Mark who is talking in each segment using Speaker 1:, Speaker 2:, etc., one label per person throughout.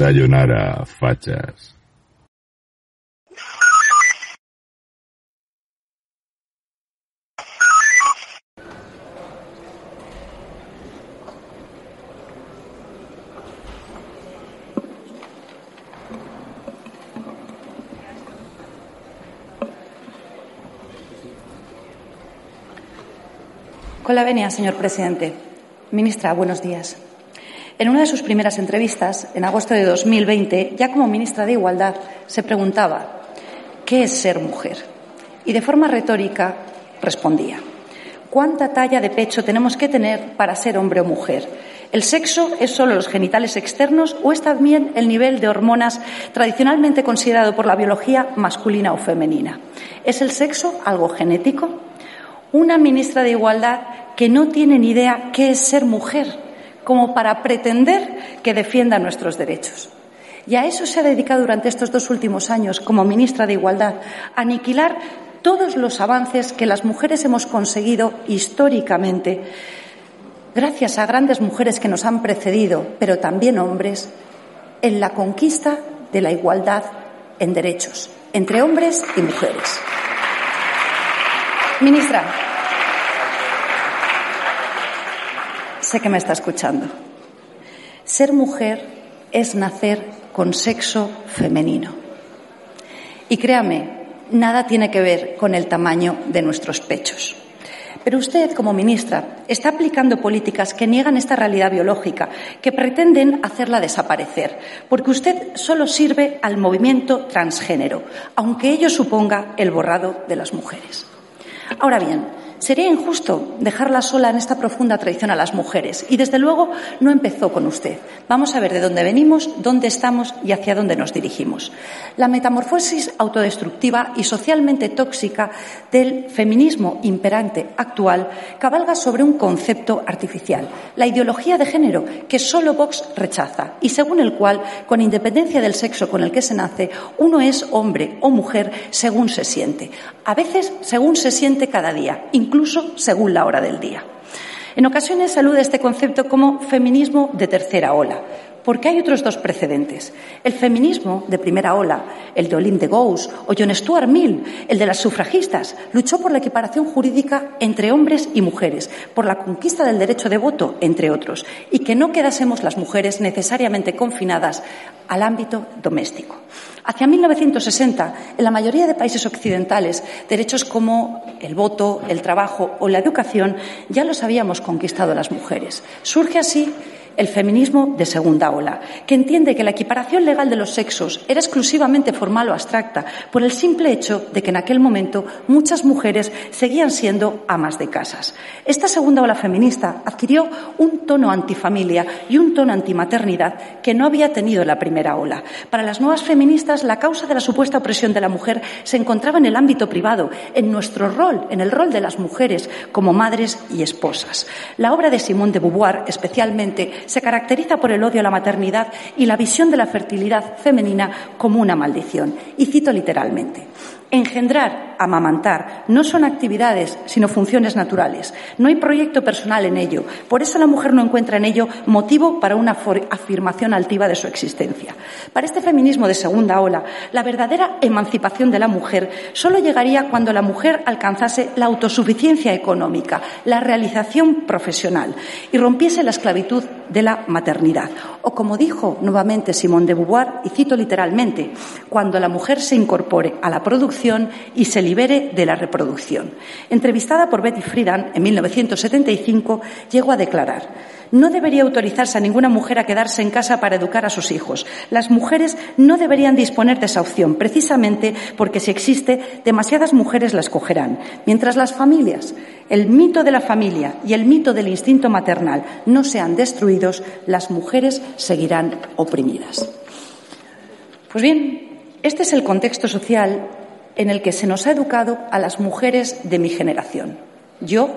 Speaker 1: Sayonara, fachas.
Speaker 2: Con la venia, señor presidente. Ministra, buenos días. En una de sus primeras entrevistas, en agosto de 2020, ya como ministra de Igualdad, se preguntaba ¿qué es ser mujer? Y de forma retórica respondía ¿cuánta talla de pecho tenemos que tener para ser hombre o mujer? ¿El sexo es solo los genitales externos o es también el nivel de hormonas tradicionalmente considerado por la biología masculina o femenina? ¿Es el sexo algo genético? Una ministra de Igualdad que no tiene ni idea qué es ser mujer, como para pretender que defienda nuestros derechos. Y a eso se ha dedicado durante estos dos últimos años como ministra de Igualdad, aniquilar todos los avances que las mujeres hemos conseguido históricamente, gracias a grandes mujeres que nos han precedido, pero también hombres, en la conquista de la igualdad en derechos entre hombres y mujeres. Ministra, sé que me está escuchando. Ser mujer es nacer con sexo femenino. Y créame, nada tiene que ver con el tamaño de nuestros pechos. Pero usted, como ministra, está aplicando políticas que niegan esta realidad biológica, que pretenden hacerla desaparecer, porque usted solo sirve al movimiento transgénero, aunque ello suponga el borrado de las mujeres. Ahora bien, sería injusto dejarla sola en esta profunda traición a las mujeres. Y, desde luego, no empezó con usted. Vamos a ver de dónde venimos, dónde estamos y hacia dónde nos dirigimos. La metamorfosis autodestructiva y socialmente tóxica del feminismo imperante actual cabalga sobre un concepto artificial, la ideología de género, que solo Vox rechaza y según el cual, con independencia del sexo con el que se nace, uno es hombre o mujer según se siente. A veces según se siente cada día, según la hora del día. En ocasiones alude a este concepto como feminismo de tercera ola, porque hay otros dos precedentes. El feminismo de primera ola, el de Olympe de o John Stuart Mill, el de las sufragistas, luchó por la equiparación jurídica entre hombres y mujeres, por la conquista del derecho de voto, entre otros, y que no quedásemos las mujeres necesariamente confinadas al ámbito doméstico. Hacia 1960, en la mayoría de países occidentales, derechos como el voto, el trabajo o la educación ya los habíamos conquistado las mujeres. Surge así el feminismo de segunda ola, que entiende que la equiparación legal de los sexos era exclusivamente formal o abstracta por el simple hecho de que en aquel momento muchas mujeres seguían siendo amas de casas. Esta segunda ola feminista adquirió un tono antifamilia y un tono antimaternidad que no había tenido la primera ola. Para las nuevas feministas, la causa de la supuesta opresión de la mujer se encontraba en el ámbito privado, en nuestro rol, en el rol de las mujeres como madres y esposas. La obra de Simone de Beauvoir, especialmente, se caracteriza por el odio a la maternidad y la visión de la fertilidad femenina como una maldición. Y cito literalmente. Engendrar, amamantar, no son actividades, sino funciones naturales. No hay proyecto personal en ello. Por eso la mujer no encuentra en ello motivo para una afirmación altiva de su existencia. Para este feminismo de segunda ola, la verdadera emancipación de la mujer solo llegaría cuando la mujer alcanzase la autosuficiencia económica, la realización profesional y rompiese la esclavitud de la maternidad. O como dijo nuevamente Simone de Beauvoir, y cito literalmente, cuando la mujer se incorpore a la producción y se libere de la reproducción. Entrevistada por Betty Friedan en 1975, llegó a declarar no debería autorizarse a ninguna mujer a quedarse en casa para educar a sus hijos. Las mujeres no deberían disponer de esa opción, precisamente porque si existe, demasiadas mujeres la escogerán. Mientras las familias, el mito de la familia y el mito del instinto maternal no sean destruidos, las mujeres seguirán oprimidas. Pues bien, este es el contexto social en el que se nos ha educado a las mujeres de mi generación. Yo,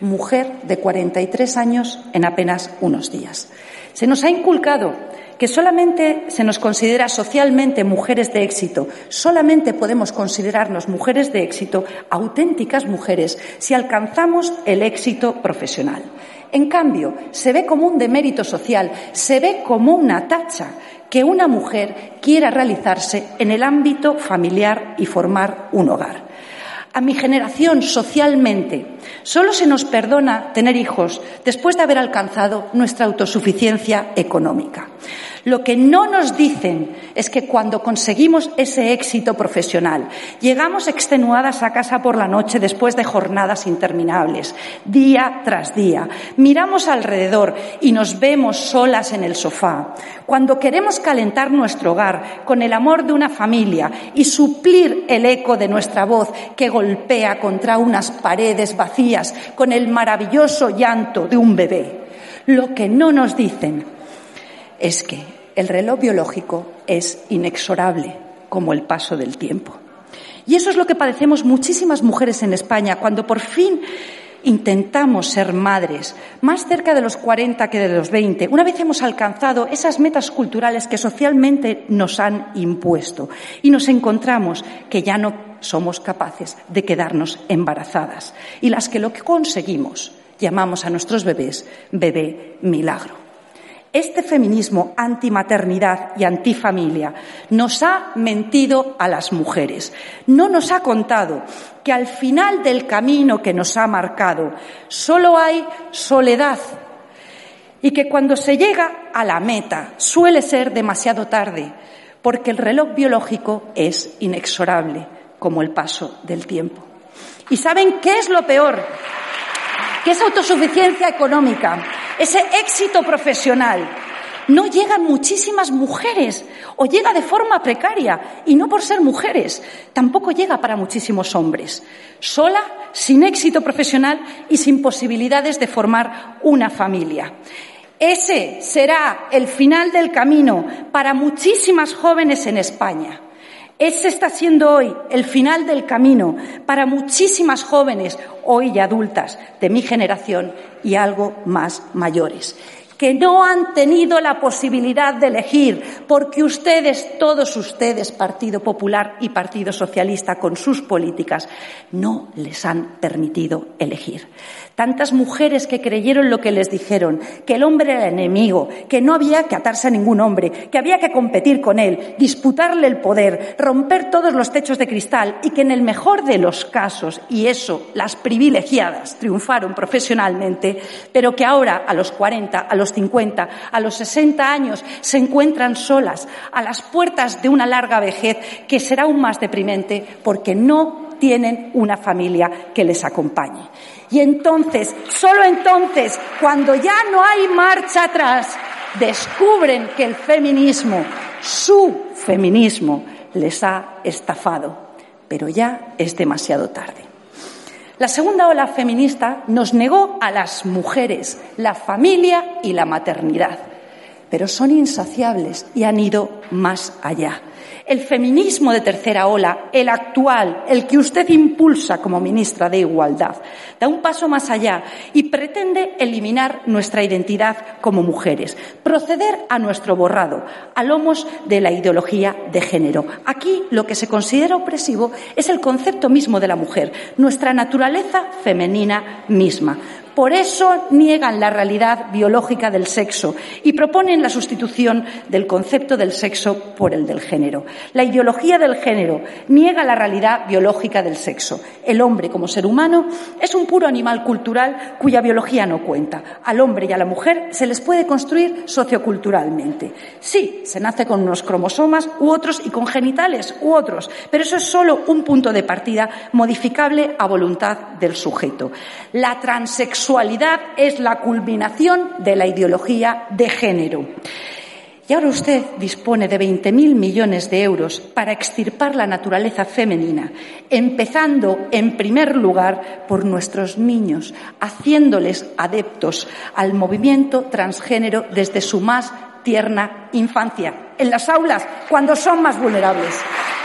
Speaker 2: mujer de 43 años en apenas unos días. Se nos ha inculcado que solamente se nos considera socialmente mujeres de éxito, solamente podemos considerarnos mujeres de éxito, auténticas mujeres, si alcanzamos el éxito profesional. En cambio, se ve como un demérito social, se ve como una tacha que una mujer quiera realizarse en el ámbito familiar y formar un hogar. A mi generación, socialmente, solo se nos perdona tener hijos después de haber alcanzado nuestra autosuficiencia económica. Lo que no nos dicen es que cuando conseguimos ese éxito profesional, llegamos extenuadas a casa por la noche después de jornadas interminables, día tras día, miramos alrededor y nos vemos solas en el sofá. Cuando queremos calentar nuestro hogar con el amor de una familia y suplir el eco de nuestra voz que golpea contra unas paredes vacías con el maravilloso llanto de un bebé. Lo que no nos dicen es que el reloj biológico es inexorable como el paso del tiempo. Y eso es lo que padecemos muchísimas mujeres en España cuando por fin intentamos ser madres, más cerca de los 40 que de los 20, una vez hemos alcanzado esas metas culturales que socialmente nos han impuesto y nos encontramos que ya no somos capaces de quedarnos embarazadas y las que lo que conseguimos llamamos a nuestros bebés bebé milagro. Este feminismo antimaternidad y antifamilia nos ha mentido a las mujeres. No nos ha contado que al final del camino que nos ha marcado solo hay soledad y que cuando se llega a la meta suele ser demasiado tarde porque el reloj biológico es inexorable como el paso del tiempo. ¿Y saben qué es lo peor? Que esa autosuficiencia económica ese éxito profesional, no llegan muchísimas mujeres o llega de forma precaria y no por ser mujeres, tampoco llega para muchísimos hombres. Sola, sin éxito profesional y sin posibilidades de formar una familia. Ese será el final del camino para muchísimas jóvenes en España. Ese está siendo hoy el final del camino para muchísimas jóvenes, hoy adultas, de mi generación y algo más mayores que no han tenido la posibilidad de elegir, porque ustedes, todos ustedes, Partido Popular y Partido Socialista, con sus políticas, no les han permitido elegir. Tantas mujeres que creyeron lo que les dijeron, que el hombre era enemigo, que no había que atarse a ningún hombre, que había que competir con él, disputarle el poder, romper todos los techos de cristal y que en el mejor de los casos, y eso, las privilegiadas triunfaron profesionalmente, pero que ahora, a los 40, a los 50, a los 60 años, se encuentran solas a las puertas de una larga vejez que será aún más deprimente porque no tienen una familia que les acompañe. Y entonces, solo entonces, cuando ya no hay marcha atrás, descubren que el feminismo, su feminismo, les ha estafado. Pero ya es demasiado tarde. La segunda ola feminista nos negó a las mujeres la familia y la maternidad, pero son insaciables y han ido más allá. El feminismo de tercera ola, el actual, el que usted impulsa como ministra de Igualdad, da un paso más allá y pretende eliminar nuestra identidad como mujeres, proceder a nuestro borrado, a lomos de la ideología de género. Aquí lo que se considera opresivo es el concepto mismo de la mujer, nuestra naturaleza femenina misma. Por eso niegan la realidad biológica del sexo y proponen la sustitución del concepto del sexo por el del género. La ideología del género niega la realidad biológica del sexo. El hombre, como ser humano, es un puro animal cultural cuya biología no cuenta. Al hombre y a la mujer se les puede construir socioculturalmente. Sí, se nace con unos cromosomas u otros y con genitales u otros, pero eso es solo un punto de partida modificable a voluntad del sujeto. La sexualidad es la culminación de la ideología de género. Y ahora usted dispone de 20.000 millones de euros para extirpar la naturaleza femenina, empezando, en primer lugar, por nuestros niños, haciéndoles adeptos al movimiento transgénero desde su más tierna infancia, en las aulas, cuando son más vulnerables.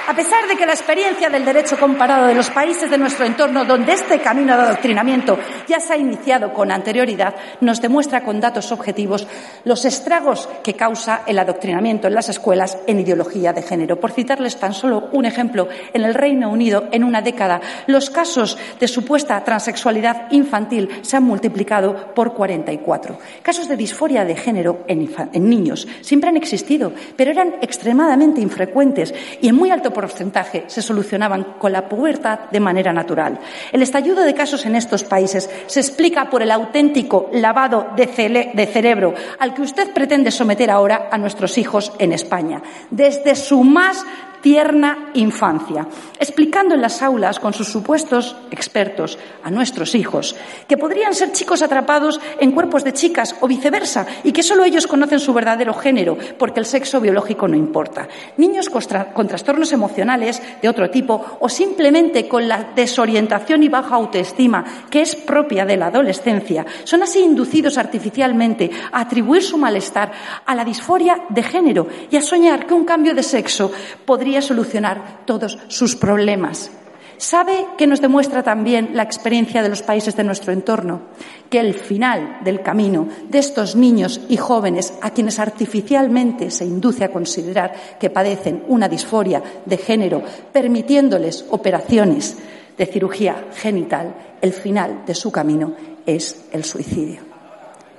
Speaker 2: A pesar de que la experiencia del derecho comparado de los países de nuestro entorno, donde este camino de adoctrinamiento ya se ha iniciado con anterioridad, nos demuestra con datos objetivos los estragos que causa el adoctrinamiento en las escuelas en ideología de género. Por citarles tan solo un ejemplo, en el Reino Unido, en una década, los casos de supuesta transexualidad infantil se han multiplicado por 44. Casos de disforia de género en, en niños siempre han existido, pero eran extremadamente infrecuentes y en muy alto porcentaje se solucionaban con la pubertad de manera natural. El estallido de casos en estos países se explica por el auténtico lavado de, de cerebro al que usted pretende someter ahora a nuestros hijos en España. Desde su más tierna infancia, explicando en las aulas con sus supuestos expertos a nuestros hijos que podrían ser chicos atrapados en cuerpos de chicas o viceversa y que solo ellos conocen su verdadero género porque el sexo biológico no importa. Niños con trastornos emocionales de otro tipo o simplemente con la desorientación y baja autoestima que es propia de la adolescencia son así inducidos artificialmente a atribuir su malestar a la disforia de género y a soñar que un cambio de sexo podría solucionar todos sus problemas. ¿Sabe que nos demuestra también la experiencia de los países de nuestro entorno? Que el final del camino de estos niños y jóvenes a quienes artificialmente se induce a considerar que padecen una disforia de género, permitiéndoles operaciones de cirugía genital, el final de su camino es el suicidio.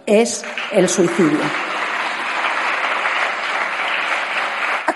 Speaker 2: Es el suicidio.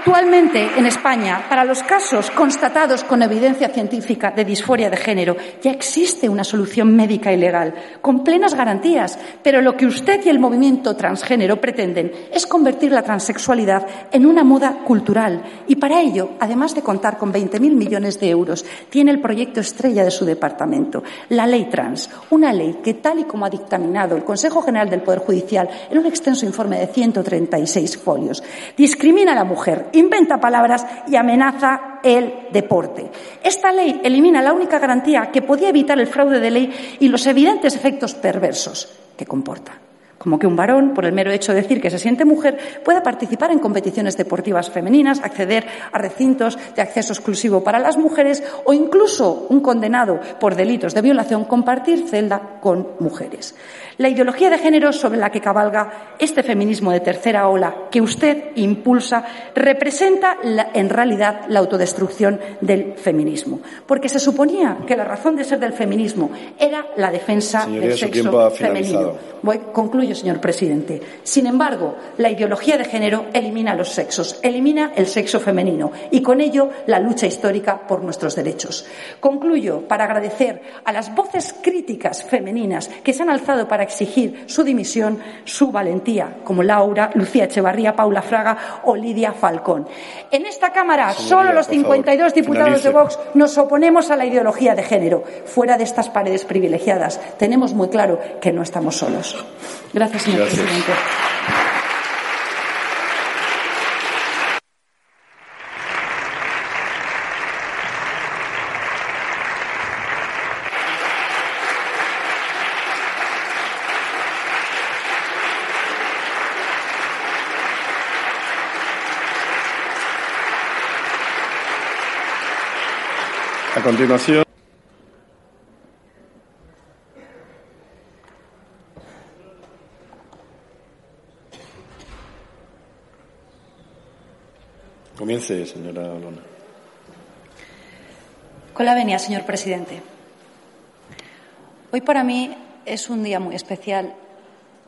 Speaker 2: Actualmente, en España, para los casos constatados con evidencia científica de disforia de género, ya existe una solución médica y legal, con plenas garantías, pero lo que usted y el movimiento transgénero pretenden es convertir la transexualidad en una moda cultural. Y para ello, además de contar con 20.000 millones de euros, tiene el proyecto estrella de su departamento, la Ley Trans, una ley que, tal y como ha dictaminado el Consejo General del Poder Judicial en un extenso informe de 136 folios, discrimina a la mujer inventa palabras y amenaza el deporte. Esta ley elimina la única garantía que podía evitar el fraude de ley y los evidentes efectos perversos que comporta como que un varón, por el mero hecho de decir que se siente mujer, pueda participar en competiciones deportivas femeninas, acceder a recintos de acceso exclusivo para las mujeres o incluso un condenado por delitos de violación compartir celda con mujeres. La ideología de género sobre la que cabalga este feminismo de tercera ola que usted impulsa representa en realidad la autodestrucción del feminismo, porque se suponía que la razón de ser del feminismo era la defensa del sexo femenino. Voy, Concluyo, señor presidente. Sin embargo, la ideología de género elimina los sexos, elimina el sexo femenino y con ello la lucha histórica por nuestros derechos. Concluyo para agradecer a las voces críticas femeninas que se han alzado para exigir su dimisión, su valentía, como Laura, Lucía Echevarría, Paula Fraga o Lidia Falcón. En esta Cámara, solo los 52 diputados de Vox nos oponemos a la ideología de género. Fuera de estas paredes privilegiadas, tenemos muy claro que no estamos solos. Gracias, señor
Speaker 1: Gracias.
Speaker 2: presidente.
Speaker 1: A continuación. Señora.
Speaker 2: Con la venia, señor presidente. Hoy para mí es un día muy especial,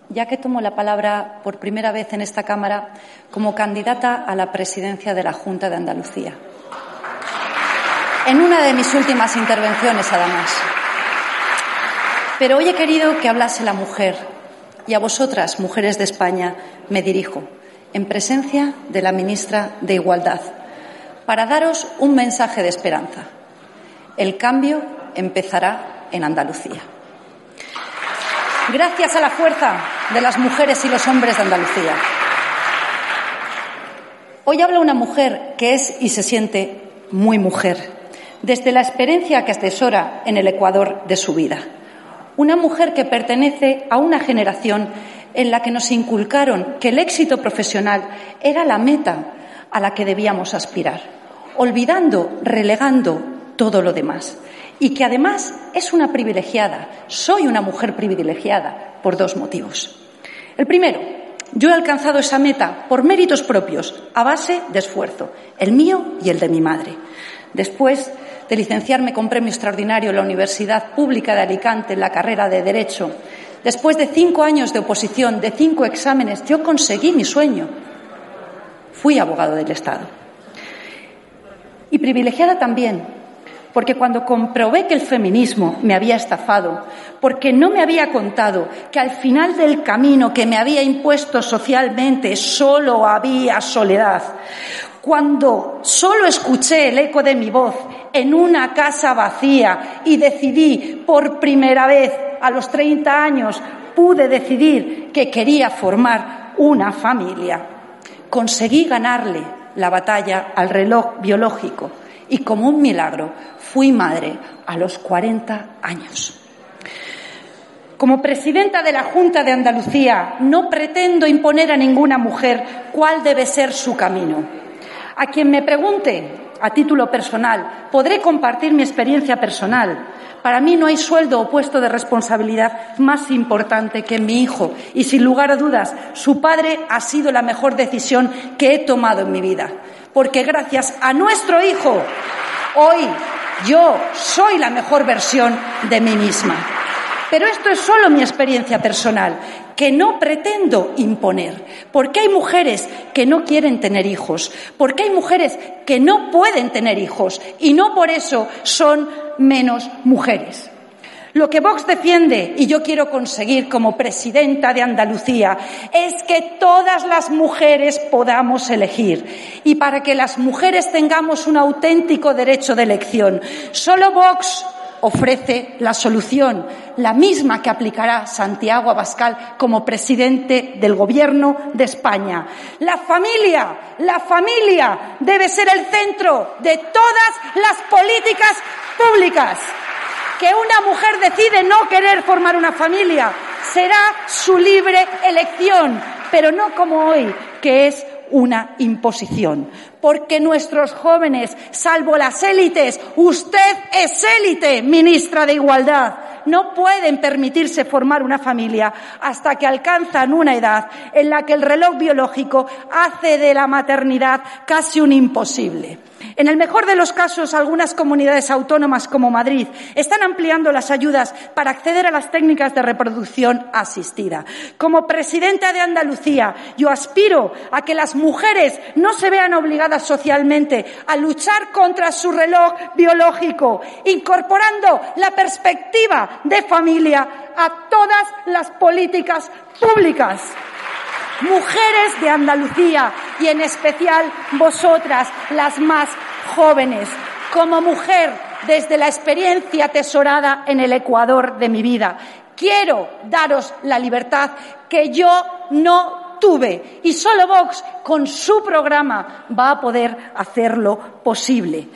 Speaker 2: ya que tomo la palabra por primera vez en esta Cámara como candidata a la presidencia de la Junta de Andalucía. En una de mis últimas intervenciones, además. Pero hoy he querido que hablase la mujer y a vosotras, mujeres de España, me dirijo, en presencia de la ministra de Igualdad, para daros un mensaje de esperanza. El cambio empezará en Andalucía. Gracias a la fuerza de las mujeres y los hombres de Andalucía. Hoy habla una mujer que es y se siente muy mujer, desde la experiencia que asesora en el Ecuador de su vida. Una mujer que pertenece a una generación en la que nos inculcaron que el éxito profesional era la meta a la que debíamos aspirar, olvidando, relegando todo lo demás. Y que además es una privilegiada, soy una mujer privilegiada por dos motivos. El primero, yo he alcanzado esa meta por méritos propios, a base de esfuerzo, el mío y el de mi madre. Después de licenciarme con premio extraordinario en la Universidad Pública de Alicante en la carrera de Derecho, después de cinco años de oposición, de cinco exámenes, yo conseguí mi sueño. Fui abogado del Estado. Y privilegiada también, porque cuando comprobé que el feminismo me había estafado, porque no me había contado que al final del camino que me había impuesto socialmente solo había soledad, cuando solo escuché el eco de mi voz en una casa vacía y decidí por primera vez a los 30 años, pude decidir que quería formar una familia, conseguí ganarle la batalla al reloj biológico y como un milagro fui madre a los 40 años. Como presidenta de la Junta de Andalucía no pretendo imponer a ninguna mujer cuál debe ser su camino. A quien me pregunte a título personal, podré compartir mi experiencia personal. Para mí no hay sueldo o puesto de responsabilidad más importante que mi hijo y, sin lugar a dudas, su padre ha sido la mejor decisión que he tomado en mi vida. Porque gracias a nuestro hijo, hoy yo soy la mejor versión de mí misma. Pero esto es solo mi experiencia personal, que no pretendo imponer, porque hay mujeres que no quieren tener hijos, porque hay mujeres que no pueden tener hijos y no por eso son menos mujeres. Lo que Vox defiende y yo quiero conseguir como presidenta de Andalucía es que todas las mujeres podamos elegir y para que las mujeres tengamos un auténtico derecho de elección. Solo Vox ofrece la solución, la misma que aplicará Santiago Abascal como presidente del Gobierno de España. La familia, la familia debe ser el centro de todas las políticas públicas. Que una mujer decide no querer formar una familia será su libre elección, pero no como hoy, que es una imposición. Porque nuestros jóvenes, salvo las élites, usted es élite, ministra de Igualdad, no pueden permitirse formar una familia hasta que alcanzan una edad en la que el reloj biológico hace de la maternidad casi un imposible. En el mejor de los casos, algunas comunidades autónomas como Madrid están ampliando las ayudas para acceder a las técnicas de reproducción asistida. Como presidenta de Andalucía, yo aspiro a que las mujeres no se vean obligadas socialmente a luchar contra su reloj biológico, incorporando la perspectiva de familia a todas las políticas públicas mujeres de Andalucía y en especial vosotras, las más jóvenes. Como mujer, desde la experiencia atesorada en el Ecuador de mi vida, quiero daros la libertad que yo no tuve y solo Vox con su programa va a poder hacerlo posible.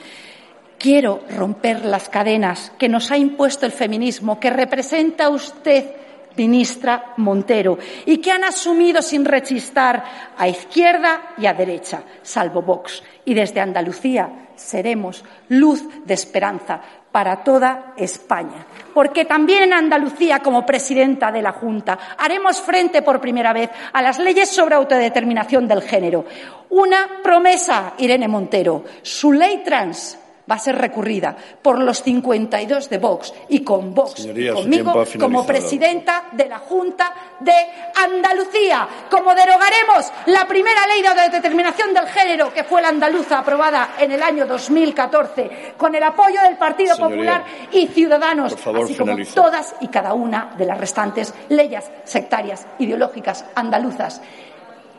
Speaker 2: Quiero romper las cadenas que nos ha impuesto el feminismo, que representa usted ministra Montero, y que han asumido sin rechistar a izquierda y a derecha, salvo Vox. Y desde Andalucía seremos luz de esperanza para toda España. Porque también en Andalucía, como presidenta de la Junta, haremos frente por primera vez a las leyes sobre autodeterminación del género. Una promesa, Irene Montero, su ley trans va a ser recurrida por los 52 de Vox y con Vox
Speaker 3: Señoría,
Speaker 2: conmigo como presidenta de la Junta de Andalucía. Como derogaremos la primera ley de determinación del género, que fue la andaluza, aprobada en el año 2014, con el apoyo del Partido Popular y Ciudadanos, así como todas y cada una de las restantes leyes sectarias ideológicas andaluzas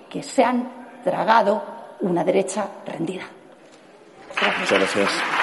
Speaker 2: que se han tragado una derecha rendida.
Speaker 3: Muchas gracias.